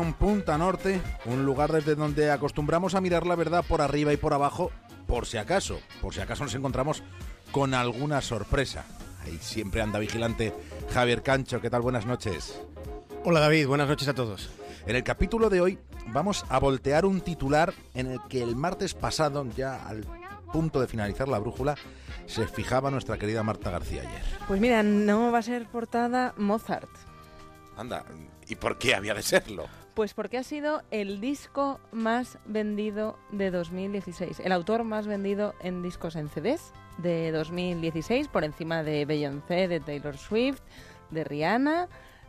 Punta Norte, un lugar desde donde acostumbramos a mirar la verdad por arriba y por abajo, por si acaso, por si acaso nos encontramos con alguna sorpresa. Ahí siempre anda vigilante Javier Cancho, ¿qué tal? Buenas noches. Hola David, buenas noches a todos. En el capítulo de hoy vamos a voltear un titular en el que el martes pasado, ya al punto de finalizar la brújula, se fijaba nuestra querida Marta García ayer. Pues mira, no va a ser portada Mozart. Anda, ¿y por qué había de serlo? Pues porque ha sido el disco más vendido de 2016, el autor más vendido en discos en CDs de 2016, por encima de Beyoncé, de Taylor Swift, de Rihanna.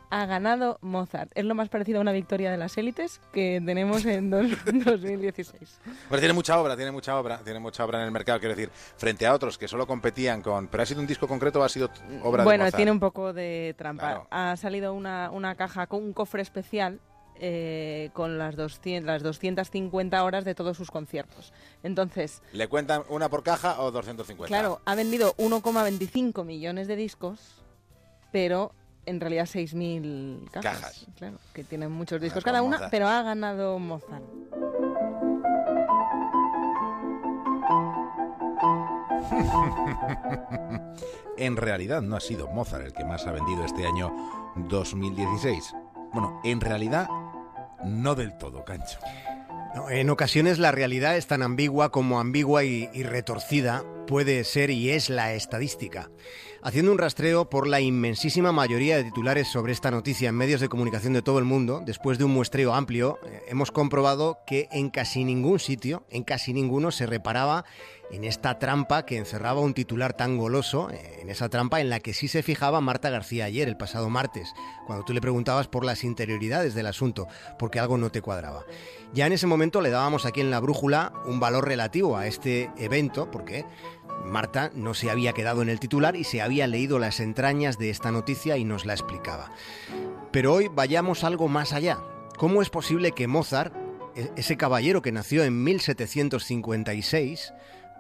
Ha ganado Mozart. Es lo más parecido a una victoria de las élites que tenemos en 2016. Pero tiene mucha obra, tiene mucha obra, tiene mucha obra en el mercado, quiero decir, frente a otros que solo competían con... ¿Pero ha sido un disco concreto o ha sido obra bueno, de Mozart? tiene un poco de trampa. Claro. Ha salido una, una caja con un cofre especial eh, con las 200, las 250 horas de todos sus conciertos. Entonces, ¿Le cuentan una por caja o 250? claro, ha vendido 1,25 millones de discos, pero en realidad 6.000 cajas. Cajas. Claro, que tienen muchos discos cada una, Mozart. pero ha ganado Mozart. En realidad no ha sido Mozart el que más ha vendido este año 2016. Bueno, en realidad no del todo, Cancho. En ocasiones la realidad es tan ambigua como ambigua y, y retorcida puede ser y es la estadística. Haciendo un rastreo por la inmensísima mayoría de titulares sobre esta noticia en medios de comunicación de todo el mundo, después de un muestreo amplio, eh, hemos comprobado que en casi ningún sitio, en casi ninguno, se reparaba en esta trampa que encerraba un titular tan goloso, eh, en esa trampa en la que sí se fijaba Marta García ayer, el pasado martes, cuando tú le preguntabas por las interioridades del asunto, porque algo no te cuadraba. Ya en ese momento le dábamos aquí en la brújula un valor relativo a este evento, porque Marta no se había quedado en el titular y se había leído las entrañas de esta noticia y nos la explicaba. Pero hoy vayamos algo más allá. ¿Cómo es posible que Mozart, e- ese caballero que nació en 1756,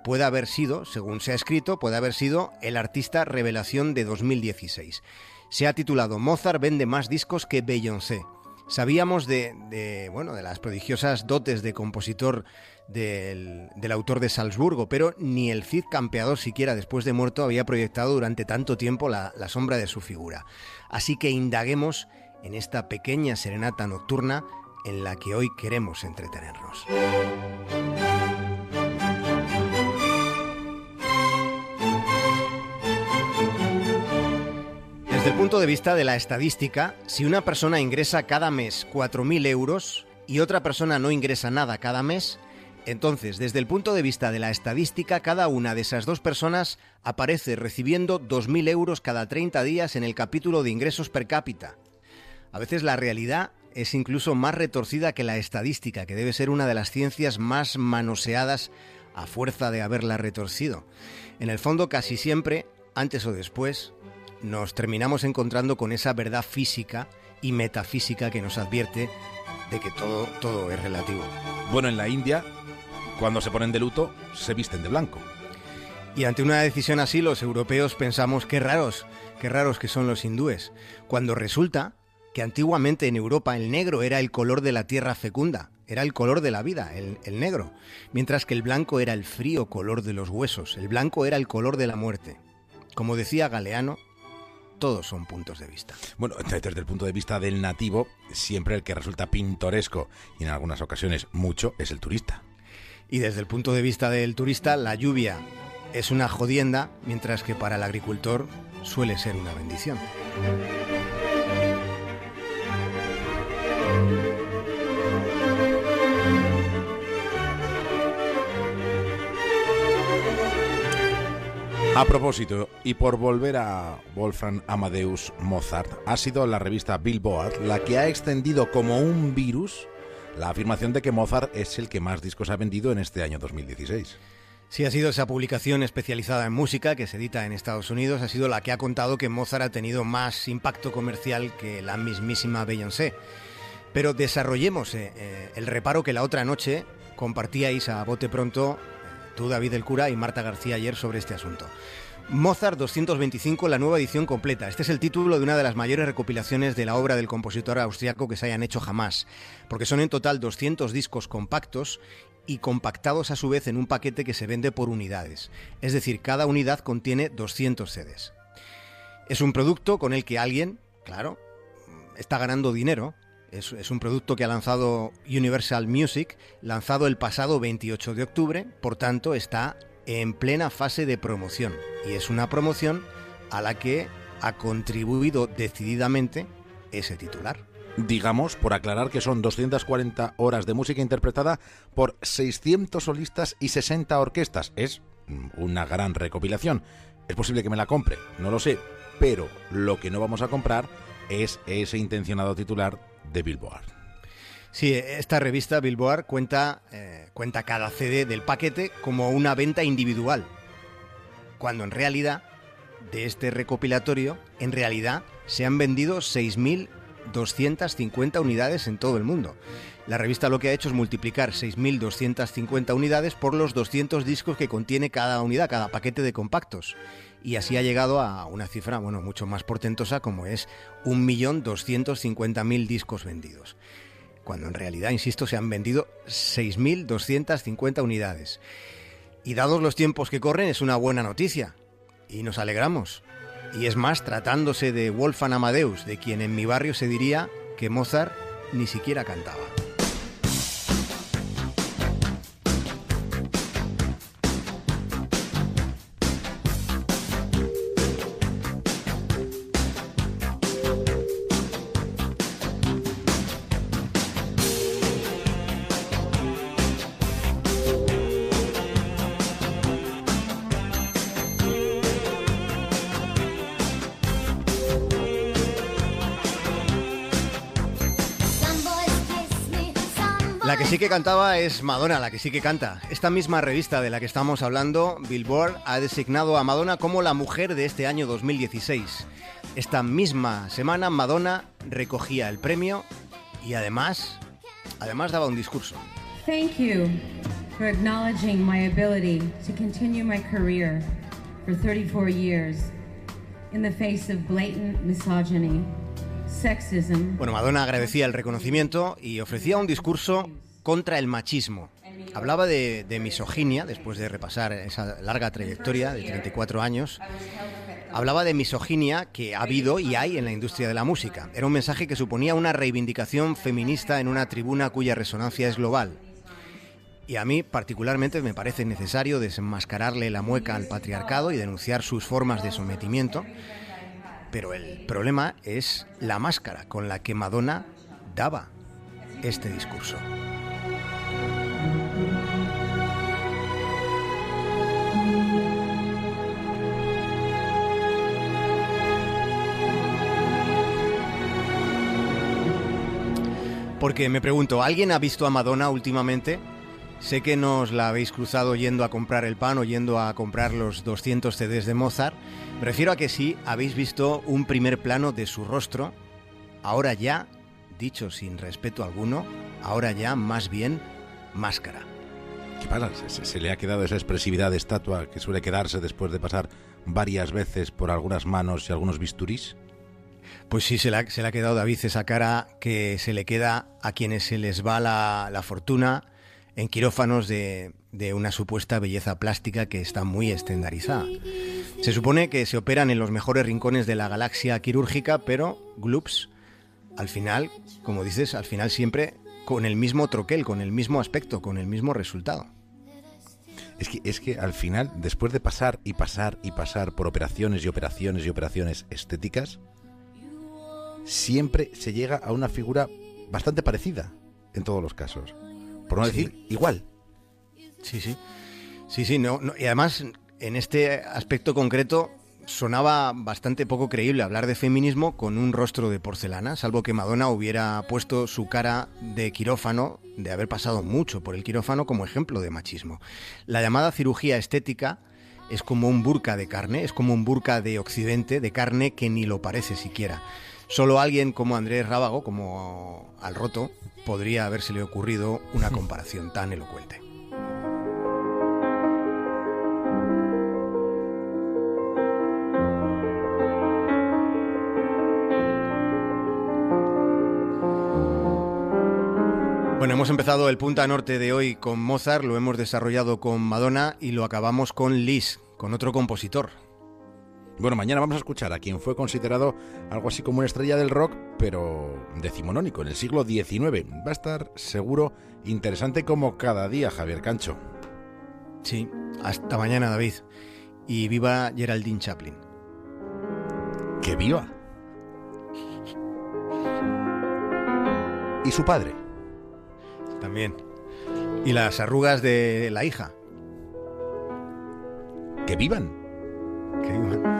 pueda haber sido, según se ha escrito, puede haber sido el artista revelación de 2016? Se ha titulado Mozart vende más discos que Beyoncé. Sabíamos de, bueno, de las prodigiosas dotes de compositor del, del autor de Salzburgo, pero ni el Cid campeador siquiera después de muerto había proyectado durante tanto tiempo la, la sombra de su figura. Así que indaguemos en esta pequeña serenata nocturna en la que hoy queremos entretenernos. Desde el punto de vista de la estadística, si una persona ingresa cada mes 4.000 euros y otra persona no ingresa nada cada mes, entonces, desde el punto de vista de la estadística, cada una de esas dos personas aparece recibiendo 2.000 euros cada 30 días en el capítulo de ingresos per cápita. A veces la realidad es incluso más retorcida que la estadística, que debe ser una de las ciencias más manoseadas a fuerza de haberla retorcido. En el fondo, casi siempre, antes o después, nos terminamos encontrando con esa verdad física y metafísica que nos advierte de que todo, todo es relativo. Bueno, en la India, cuando se ponen de luto, se visten de blanco. Y ante una decisión así, los europeos pensamos qué raros, qué raros que son los hindúes, cuando resulta que antiguamente en Europa el negro era el color de la tierra fecunda, era el color de la vida, el, el, negro, mientras que el blanco era el frío color de los huesos, el blanco era el color de la muerte. Como decía Galeano, todos son puntos de vista. Bueno, desde el punto de vista del nativo, siempre el que resulta pintoresco y en algunas ocasiones mucho es el turista. Y desde el punto de vista del turista, la lluvia es una jodienda, mientras que para el agricultor suele ser una bendición. A propósito, y por volver a Wolfgang Amadeus Mozart, ha sido la revista Billboard la que ha extendido como un virus la afirmación de que Mozart es el que más discos ha vendido en este año 2016. Sí, ha sido esa publicación especializada en música que se edita en Estados Unidos, ha sido la que ha contado que Mozart ha tenido más impacto comercial que la mismísima Beyoncé. Pero desarrollemos eh, eh, el reparo que la otra noche compartíais a bote pronto tú, David el Cura, y Marta García ayer sobre este asunto. Mozart 225, la nueva edición completa. Este es el título de una de las mayores recopilaciones de la obra del compositor austriaco que se hayan hecho jamás, porque son en total 200 discos compactos y compactados a su vez en un paquete que se vende por unidades. Es decir, cada unidad contiene 200 CDs. Es un producto con el que alguien, claro, está ganando dinero. Es, un producto que ha lanzado Universal Music, lanzado el pasado 28 de octubre, por tanto está en plena fase de promoción. Y es una promoción a la que ha contribuido decididamente ese titular. Digamos, por aclarar que son 240 horas de música interpretada por 600 solistas y 60 orquestas. Es una gran recopilación. Es posible que me la compre, no lo sé, pero lo que no vamos a comprar es ese intencionado titular de Billboard. Sí, esta revista Billboard cuenta, eh, cuenta cada CD del paquete como una venta individual, cuando en realidad de este recopilatorio, en realidad se han vendido 6.250 unidades en todo el mundo. La revista lo que ha hecho es multiplicar 6.250 unidades por los 200 discos que contiene cada unidad, cada paquete de compactos. Y así ha llegado a una cifra, bueno, mucho más portentosa como es 1.250.000 discos vendidos cuando en realidad, insisto, se han vendido 6.250 unidades. Y dados los tiempos que corren, es una buena noticia. Y nos alegramos. Y es más, tratándose de Wolfgang Amadeus, de quien en mi barrio se diría que Mozart ni siquiera cantaba. La que sí que cantaba es Madonna, la que sí que canta. Esta misma revista de la que estamos hablando, Billboard, ha designado a Madonna como la mujer de este año 2016. Esta misma semana Madonna recogía el premio y además, además daba un discurso. Thank you for acknowledging my ability to continue my career for 34 years in the face of blatant misogyny. Bueno, Madonna agradecía el reconocimiento y ofrecía un discurso contra el machismo. Hablaba de, misoginia, después de repasar esa larga trayectoria de 34 años. Hablaba de misoginia que ha habido y hay en la industria de la música. Era un mensaje que suponía una reivindicación feminista en una tribuna cuya resonancia es global. Y a mí particularmente me parece necesario desenmascararle la mueca al patriarcado y denunciar sus formas de sometimiento pero el problema es la máscara con la que Madonna daba este discurso. Porque me pregunto, ¿alguien ha visto a Madonna últimamente? Sé que nos la habéis cruzado yendo a comprar el pan o yendo a comprar los 200 CDs de Mozart. Me refiero a que sí habéis visto un primer plano de su rostro, ahora ya, dicho sin respeto alguno, ahora ya más bien máscara. ¿Qué pasa? ¿Se, se le ha quedado esa expresividad de estatua que suele quedarse después de pasar varias veces por algunas manos y algunos bisturís? Pues sí, se le, ha, quedado David esa cara que se le queda a quienes se les va la, la fortuna en quirófanos de, de una supuesta belleza plástica que está muy estandarizada. Se supone que se operan en los mejores rincones de la galaxia quirúrgica, pero Gloops, al final, como dices, al final siempre con el mismo troquel, con el mismo aspecto, con el mismo resultado. Es que, es que al final, después de pasar y pasar y pasar por operaciones y operaciones y operaciones estéticas, siempre se llega a una figura bastante parecida en todos los casos por no decir igual. Sí, sí. Sí, sí, no, no, y además en este aspecto concreto sonaba bastante poco creíble hablar de feminismo con un rostro de porcelana, salvo que Madonna hubiera puesto su cara de quirófano, de haber pasado mucho por el quirófano como ejemplo de machismo. La llamada cirugía estética es como un burka de carne, es como un burka de occidente, de carne que ni lo parece siquiera. Solo alguien como Andrés Rábago, como al roto, podría habérsele ocurrido una comparación tan elocuente. Bueno, hemos empezado el Punta Norte de hoy con Mozart, lo hemos desarrollado con Madonna y lo acabamos con Lis, con otro compositor, bueno, mañana vamos a escuchar a quien fue considerado algo así como una estrella del rock, pero decimonónico, en el siglo XIX. Va a estar seguro interesante como cada día, Javier Cancho. Sí, hasta mañana, David. Y viva Geraldine Chaplin. ¡Que viva! ¿Y su padre? También. Y las arrugas de la hija. ¡Que vivan! Que vivan.